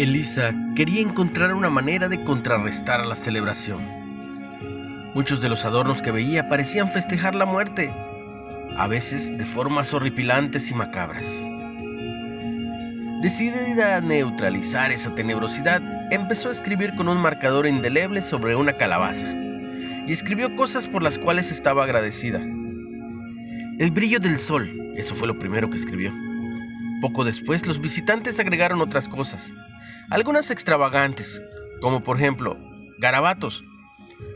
Elisa quería encontrar una manera de contrarrestar la celebración. Muchos de los adornos que veía parecían festejar la muerte, a veces de formas horripilantes y macabras. Decidida a neutralizar esa tenebrosidad, empezó a escribir con un marcador indeleble sobre una calabaza y escribió cosas por las cuales estaba agradecida. El brillo del sol, eso fue lo primero que escribió. Poco después los visitantes agregaron otras cosas, algunas extravagantes, como por ejemplo garabatos,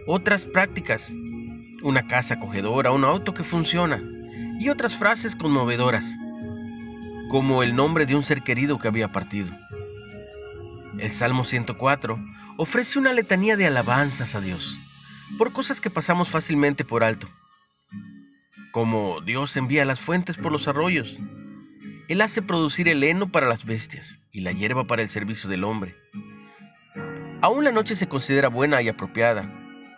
otras prácticas, una casa acogedora, un auto que funciona, y otras frases conmovedoras, como el nombre de un ser querido que había partido. El Salmo 104 ofrece una letanía de alabanzas a Dios por cosas que pasamos fácilmente por alto, como Dios envía las fuentes por los arroyos, Él hace producir el heno para las bestias y la hierba para el servicio del hombre. Aún la noche se considera buena y apropiada,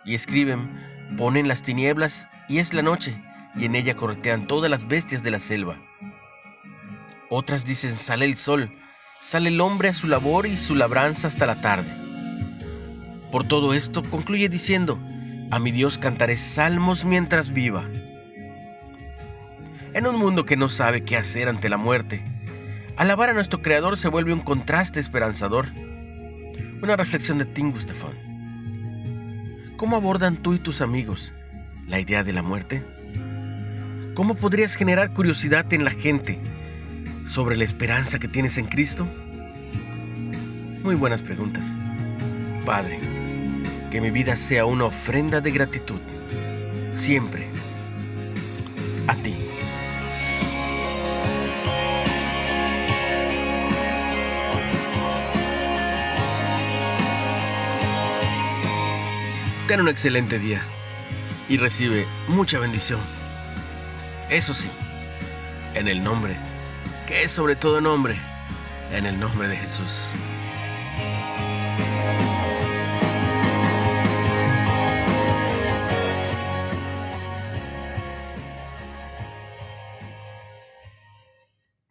y escriben, ponen las tinieblas y es la noche, y en ella corretean todas las bestias de la selva. Otras dicen, sale el sol, sale el hombre a su labor y su labranza hasta la tarde. Por todo esto concluye diciendo, a mi Dios cantaré salmos mientras viva. En un mundo que no sabe qué hacer ante la muerte, alabar a nuestro Creador se vuelve un contraste esperanzador. Una reflexión de Tim. ¿Cómo abordan tú y tus amigos la idea de la muerte? ¿Cómo podrías generar curiosidad en la gente sobre la esperanza que tienes en Cristo? Muy buenas preguntas. Padre, que mi vida sea una ofrenda de gratitud, siempre, a ti. Ten un excelente día y recibe mucha bendición. Eso sí, en el nombre, que es sobre todo nombre, en el nombre de Jesús.